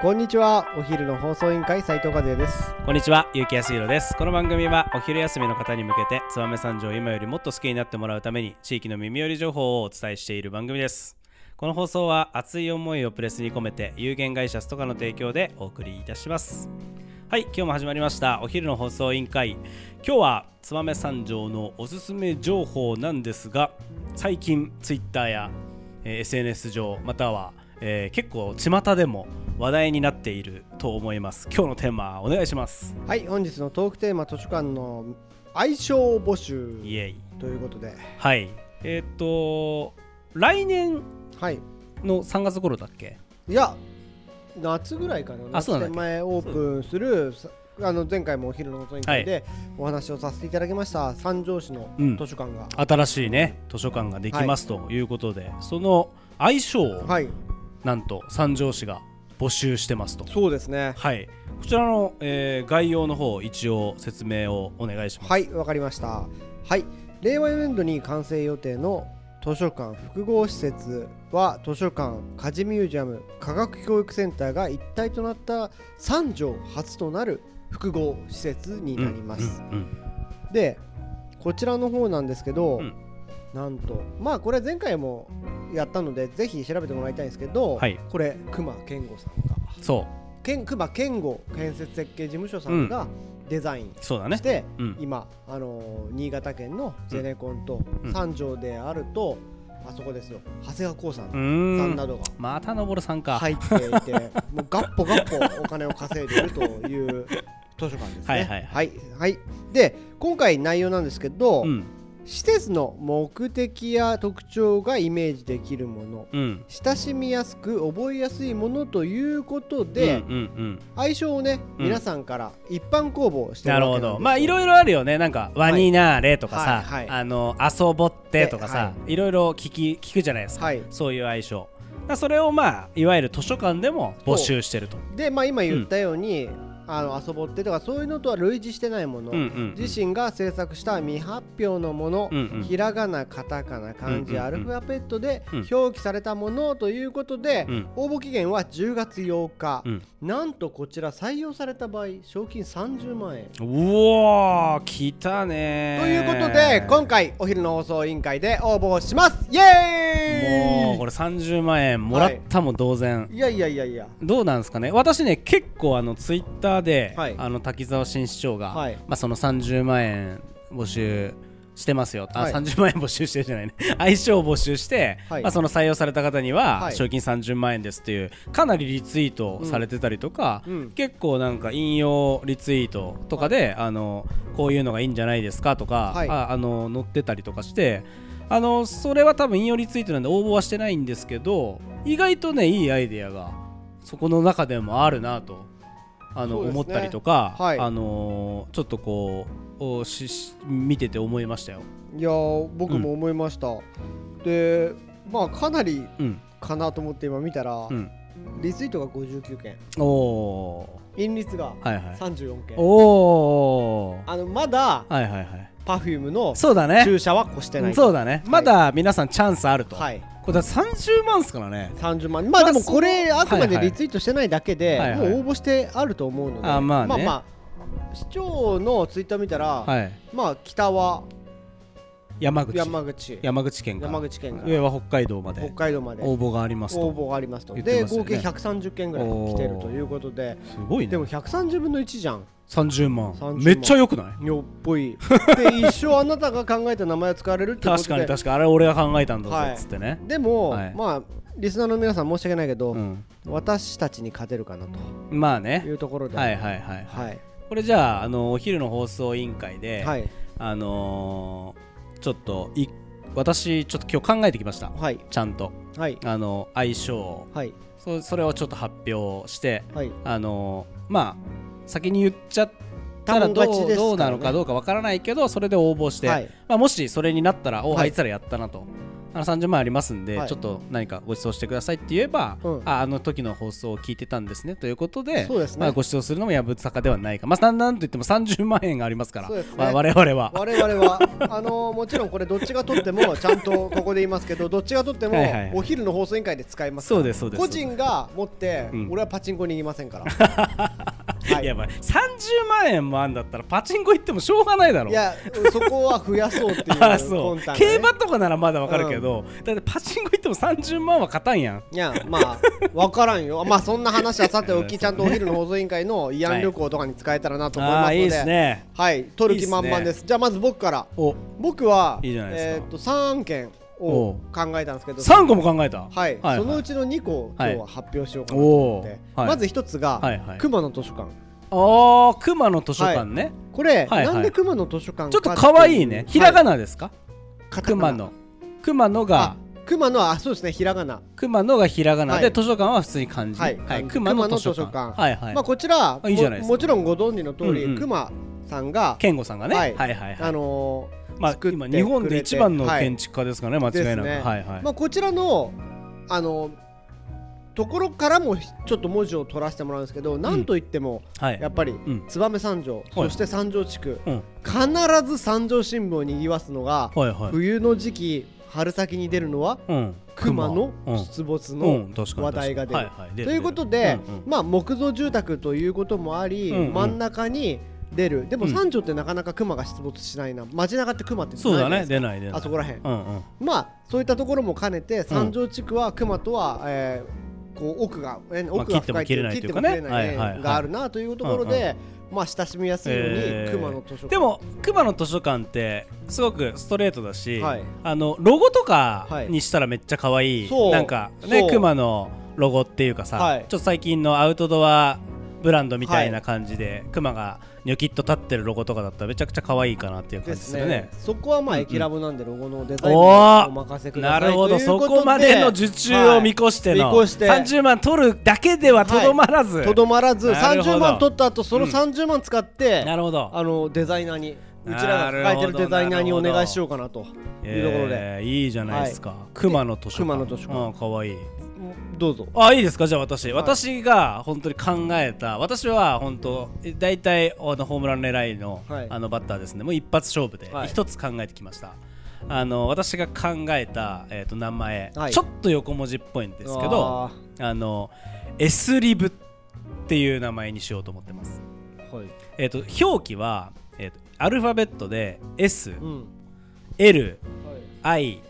こんにちはお昼の放送委員会斉藤和也ですこんにちは、ゆうきやすいろです。この番組はお昼休みの方に向けて、燕三条を今よりもっと好きになってもらうために、地域の耳寄り情報をお伝えしている番組です。この放送は熱い思いをプレスに込めて、有限会社ストカの提供でお送りいたします。はい、今日も始まりました、お昼の放送委員会。今日は燕三条のおすすめ情報なんですが、最近、ツイッターや、えー SNS 上、または、えー結構巷でも話題になっていると思います。今日のテーマ、お願いします。はい本日のトークテーマ図書館の愛称募集イエイ。ということで。はい。えーっと来年はい。の3月頃だっけ？いや夏ぐらいかな。あそうなんだっけ？夏前オープンするさあの前回もお昼の放送委員会でお話をさせていただきました。三条市のうん。図書館が、新しいね図書館ができますということで、その愛称をはい。なんと三条市が募集してますと。そうですね。はい。こちらの、えー概要の方一応説明をお願いします。はいわかりました。はい。令和4年度に完成予定の図書館複合施設は図書館家事ミュージアム科学教育センターが一体となった三条初となる複合施設になります、うんうん。でこちらの方なんですけど、うんなんと。まあこれ前回もやったのでぜひ調べてもらいたいんですけど、はい。これ熊健吾さんが。そけん熊健吾建設設計事務所さんがデザインうそうだね。して、うん。今、あのー新潟県のゼネコンとうん。三条であると、あそこですよ。長谷川興さん。うーん。さんなどが。また登さんか、入っていて、もうガッポガッポお金を稼いでいるという図書館ですね。はいはい。はい。はい。で今回内容なんですけど、うん施設の目的や特徴がイメージできるもの。うん。親しみやすく覚えやすいものということで、うんうんうん。愛称をね、うん。皆さんから一般公募してるなるほど。まあいろいろあるよね。なんかワニナーレとかさ、はいはいあの遊ぼってとかさ、、はい。ろいろ聞き聞くじゃないですか、はい。そういう相性。それをまあいわゆる図書館でも募集してると。で、まあ、今言ったように、あの遊ぼってとかそういうのとは類似してないもの、自身が制作した未発表のもの、うんうん。ひらがなカタカナ漢字、アルファベットでうん表記されたものということで、うん。応募期限は10月8日、うん。なんとこちら採用された場合賞金30万円。うおー来たねということで今回お昼の放送委員会で応募します。イエーイ！もうこれ30万円もらったも同然、い。やいやいやいや。どうなんですかね。私ね結構あのツイッターで、はい。あの滝沢新市長が、はい。まあ、その30万円募集してますよ、あはい。30万円募集してるじゃないね。相性を募集して、はい。まあ、その採用された方には、はい。賞金30万円ですっていうかなりリツイートされてたりとか、うん。結構なんか引用リツイートとかで、あのこういうのがいいんじゃないですかとか、はい。ああの載ってたりとかしてあのそれは多分引用リツイートなんで応募はしてないんですけど意外とねいいアイデアがそこの中でもあるなとあの、ね。思ったりとか、はい。あのちょっとこうおしし見てて思いましたよ。いやー僕も思いました、でまあかなりうん。かなと思って今見たら、うん、リツイートが59件。おお印率がーはいはい。34件、おおあのまだはいはいはい。パフュームのそうだね。注射は越してないそうだね、まだ皆さんチャンスあると、はいこれだ30万っすからね。30万。まあでもこれまああくまではいはい。リツイートしてないだけで、はいはい。もう応募してあると思うので。あまあね。まあまあ市長のツイッター見たら、はい。まあ北は山口。山口。山口県から。山口県上は北海道ま北で海道まで。応募がありますと。応募がありますと。で合計130件ぐらい来てるということで。すごいね。でも130分の1じゃん。30万。30万。めっちゃ良くない？よっぽい。で 一生あなたが考えた名前を使われるってことで。確かに確かに。あれ俺が考えたんだぞはい。っつってね、でも、はい。まあリスナーの皆さん申し訳ないけど、うん、私たちに勝てるかなと。いまあね。うところで。はいはいはい。はい。これじゃああのお昼の放送委員会で、はい。あのーちょっとい私ちょっと今日考えてきました。はい。ちゃんと。はい。あの相性を。はい。そそれをちょっと発表してはい。あのーまあ先に言っちゃったらどう,、ね。どうなのかどうかわからないけどそれで応募して、はい。まあ、もしそれになったらお、はい。あいつらやったなとあの30万ありますんで、はい。ちょっと何かご馳走してくださいって言えば、うん。ああの時の放送を聞いてたんですねということでそうですね。まあ、ご馳走するのもやぶさかではないか、まあ、なんなんといっても30万円がありますからそうですね。わ我々は。我々は。あのもちろんこれどっちが取っても ちゃんとここで言いますけどどっちが取ってもはいはい。お昼の放送委員会で使いますから。そうですそうです。個人が持って、うん。俺はパチンコに行きませんから はい。やばい。30万円もあんだったらパチンコ行ってもしょうがないだろ。いやそこは増やそうっていう あそう。ね。競馬とかならまだわかるけど、だってパチンコ行っても30万は勝たんやん。いやまあ分からんよ。まあそんな話はさておきちゃんとお昼の放送委員会の慰安旅行とかに使えたらなと思いますので、ああいいですね。はい取る気満々です。じゃあまず僕から。お。僕はえーっと3案件を考えたんですけど。3個も考えた？はい、はいそのうちの2個を今日は発表しようかなと思って、はいまず一つが、はいはい。熊野図書館。ああ熊野図書館ね、これ、はいはい。なんで熊野図書館ちょっと可愛いね。ひらがななですか、熊野熊野が。熊野はあそうですね。ひらがな。熊野がひらがなで、はい。図書館は普通に漢字、はい。熊野図書館。はいはい、まあこちらあいいじゃないですか。ももちろんご存知の通り、うんうん。熊さんが健吾さんがね、は、はいいはいはい。あのまあ今日本で一番のはい。建築家ですかね、間違いなく、ね。はいはい、ーまあこちらのあのところからもちょっと文字を取らせてもらうんですけど、なんといってもはい。やっぱりん。燕三条、そして三条地区、うん。必ず三条新聞をにぎわすのが、はいはい。冬の時期春先に出るのはうん。熊のうん。出没うの話題が出る。ということで、うんうん。まあ木造住宅ということもあり、うんうん。真ん中に出る。でもうん。三条ってなかなか熊が出没しないな。街中って熊ってそうだね。出ない出ない。あそこらへんうんうん。まあそういったところも兼ねて三条地区は熊とは、えーこう奥が、奥が深いっていう切って切ってもも切れない縁があるなというところで、まあ親しみやすいように、えー熊の図書館。でも熊野図書館ってすごくストレートだし、はい。あのロゴとかはい。にしたらめっちゃ可愛い、そう。なんかね熊のロゴっていうかさ、はい。ちょっと最近のアウトドアブランドみたいな感じで、熊がニョキッと立ってるロゴとかだったらめちゃくちゃ可愛いかなっていう感ですね。じするね。そこはまあ、うんうんエキラブなんでロゴのデザインおもーお任せくださないるほど。そこまでの受注を見越しての、はい。して30万取るだけではとどまらず、とどまらずなるほど。30万取った後そのうん。30万使って、なるほど。あのデザイナーにうちらが抱えてるデザイナーにお願いしようかなというところで、えーいいじゃないですか、熊野図書館。熊野図書館。うん、かわいいどうぞ。あいいですか？じゃあ私、い。私が本当に考えた私は本当え大体あのホームラン狙いの,、はい。あのバッターですね。もう一発勝負ではい。一つ考えてきました、あの私が考えた、えー、と名前、はい。ちょっと横文字っぽいんですけどあ。あの S リブっていう名前にしようと思ってます、ーはい。えー、と表記は、えー、とアルファベットで S、うん。L、はい。I、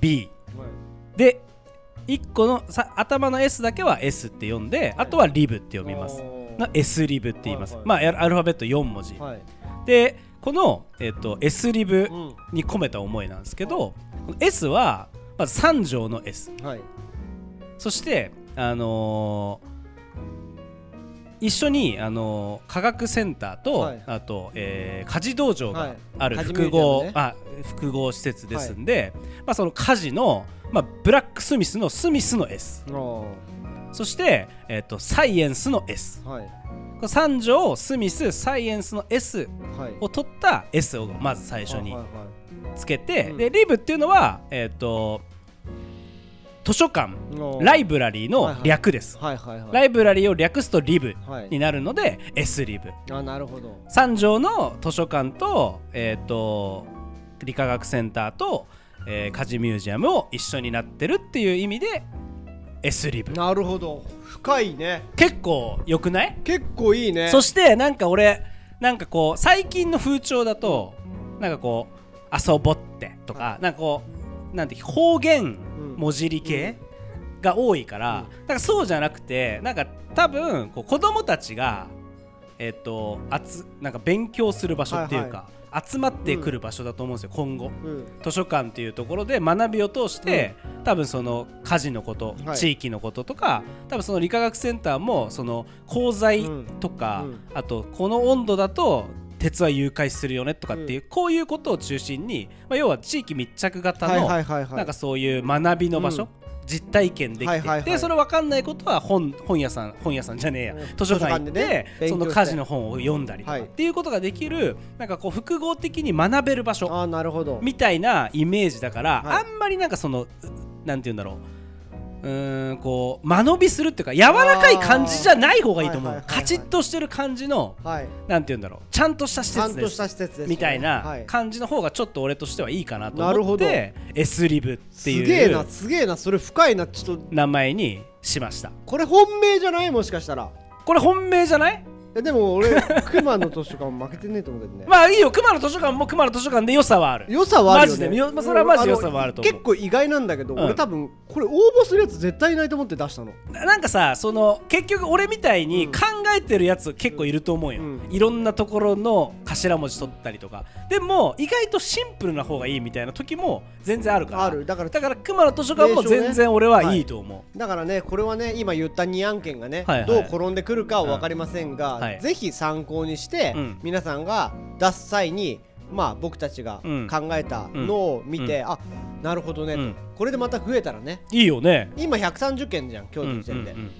B はい。で1個のさ頭の S だけは S って読んで、あとはリブって読みます。おー。の S リブって言います、まあアルファベット4文字、はい。でこの、えっと S リブうん。に込めた思いなんですけど、この S はまず3乗の S はい。そしてあのー一緒に、あのー科学センターと、はい。あと、えー家事道場がはい。ある複合、ージアムね。あ複合施設ですんで、まあ、その家事の、まあ、ブラックスミスのスミスの S おそして、えっとサイエンスの S ーはい。この3乗スミスサイエンスの S はい。を取った S をまず最初にはいはい。つけて、うん。でリブっていうのは、えっと図書館はいライブラリーのはいはい。略です、はいはいはい。ライブラリーを略すとリブはい。になるので S リブ。あなるほど。3条の図書館と,、えー、と理化学センターと、えー家事ミュージアムを一緒になってるっていう意味で S リブ。なるほど。深いね。結構よくない？結構いいね。そしてなんか俺なんかこう最近の風潮だとなんかこう遊ぼってとかなんかこうなんて方言うん文字り系が多いからなん。かそうじゃなくてなんか多分こう子供たちがえっとあつなんか勉強する場所っていうか集まってくる場所だと思うんですよ今後。うん。図書館っていうところで学びを通して、多分その家事のこと、はい。地域のこととか多分その理化学センターもその鋼材とか、うんうん。あとこの温度だと鉄は融解するよねとかっていう、こういうことを中心に、まあ、要は地域密着型の、はいはいはいはい。なんかそういう学びの場所、実体験できて、はいはいはい。でそれ分かんないことは本本屋さん本屋さんじゃねえや、うん。図書館行ってねその家事の本を読んだりとか、はい。っていうことができるなんかこう複合的に学べる場所みたいなイメージだから、はい。あんまりなんかそのうなんて言うんだろううーんこう間延びするっていうか柔らかい感じじゃない方がいいと思う、カチッとしてる感じのはい。なんて言うんだろう。ちゃんとした施ちゃんとし設ですた施設ですね。みたいはない感じの方がちょっと俺としてはいいかなと思って S リブってすげえいうなすげえなそれ深いなちょっと。名前にしました。これ本命じゃない？もしかしたら。これ本命じゃない？えでも俺 熊の図書館負けてねえと思うけどね。まあいいよ。熊野図書館も熊野図書館で良さはある。良さはあるよね。マジで。よまあそれはマジで良さはあると思う。結構意外なんだけど、うん。俺多分これ応募するやつ絶対いないと思って出したの。ななんかさその結局俺みたいに考えてるやつ結構いると思うよ、うん。いろんなところの頭文字取ったりとか。でも意外とシンプルな方がいいみたいな時も全然あるから。ある。だからだから熊野図書館も全然俺はいいと思う、だからねこれはね今言った2案件がね、はいはい。どう転んでくるかは分かりませんが、うんはい。ぜひ参考にして、うん。皆さんが出す際にまあ僕たちがうん。考えたのを見て、あなるほどね、うん。これでまた増えたらね。いいよね。今130件じゃん今日の時点で、うんうんうん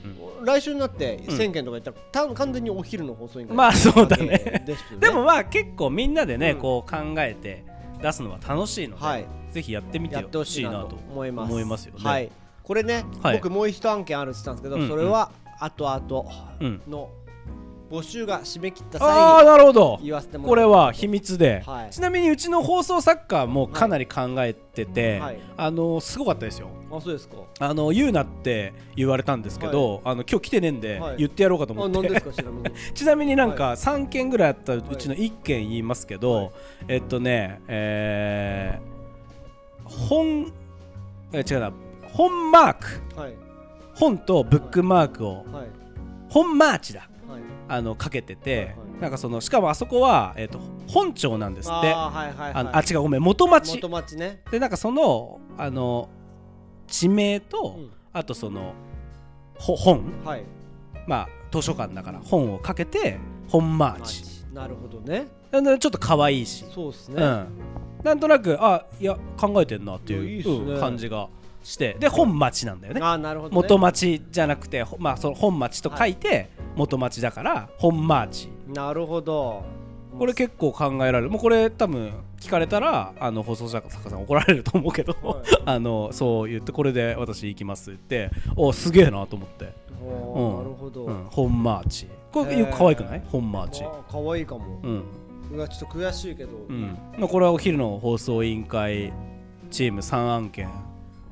来週になってうん。1000件とか言ったら、た完全にお昼の放送委員会まあそうだね。ね。でもまあ結構みんなでね、うん。こう考えて出すのは楽しいので、はい。ぜひやってみてほほしいなと思います。思いますよね。はい。これね、はい。僕もう一案件あるって言ってたんですけど、うんうん。それは後々うん。の募集が締め切ったああ際になるほど。言わせてもらこれは秘密で、はい。ちなみにうちの放送作家もかなり考えてて、はい。あのすごかったですよ。あそうですか。あの言うなって言われたんですけど、あの今日来てねえんで、はい。言ってやろうかとあ思って。ちなみに。ちなみになんか3件ぐらいあったうちの1件言いますけど、はい。えっとねえー本え違うな。本マーク。はい。本とブックマークを。はい。本マーチだ。はいあのかけてて、なんかそのしかもあそこは、えっと本庁なんですって。あーはいはいはい。あのあ違うごめん元町。元町ね。でなんかそのあの地名と、うん。あとそのほ本。はい。まあ図書館だから本をかけて本マーチなるほどね。なんでちょっと可愛いし、そうですね。うん、なんとなくあいや考えてんなっていう感じがしてで本町なんだよね。あーなるほどね。元町じゃなくて、ほまあ、その本町と書いて元町だから本マーチなるほど。これ結構考えられる。もうこれ多分聞かれたらあの放送作家さん怒られると思うけど、はい。あのそう言ってこれで私行きますっておすげえなと思って、おうん。ーなるほど。うん、本マー。チこれ可愛くない？本マーチ可愛いかも。うん。うわちょっと悔しいけど。うん。まあ、これはお昼の放送委員会チーム3案件、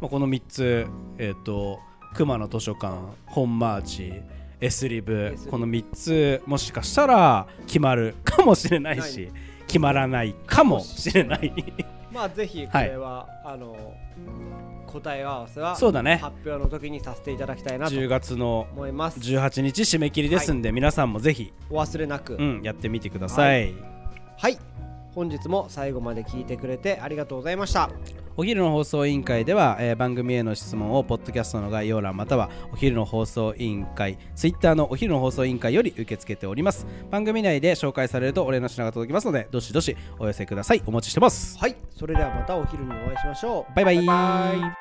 まあ、この3つえっ、と熊野図書館本マーチ S リブ S リブ。この3つもしかしたら決まるかもしれないしな決まらないかもしれない。まあぜひこれはあの答え合わせはそうだね。発表の時にさせていただきたいなと10月の思います。18日締め切りですんで、皆さんもぜひ、お忘れなく。うん、やってみてください。はい本日も最後まで聞いてくれてありがとうございました。お昼の放送委員会では、えー番組への質問をポッドキャストの概要欄またはお昼の放送委員会ツイッターのお昼の放送委員会より受け付けております。番組内で紹介されるとお礼の品が届きますのでどしどしお寄せください。お待ちしてます。はい。それではまたお昼にお会いしましょう。バイバイ。バイバイ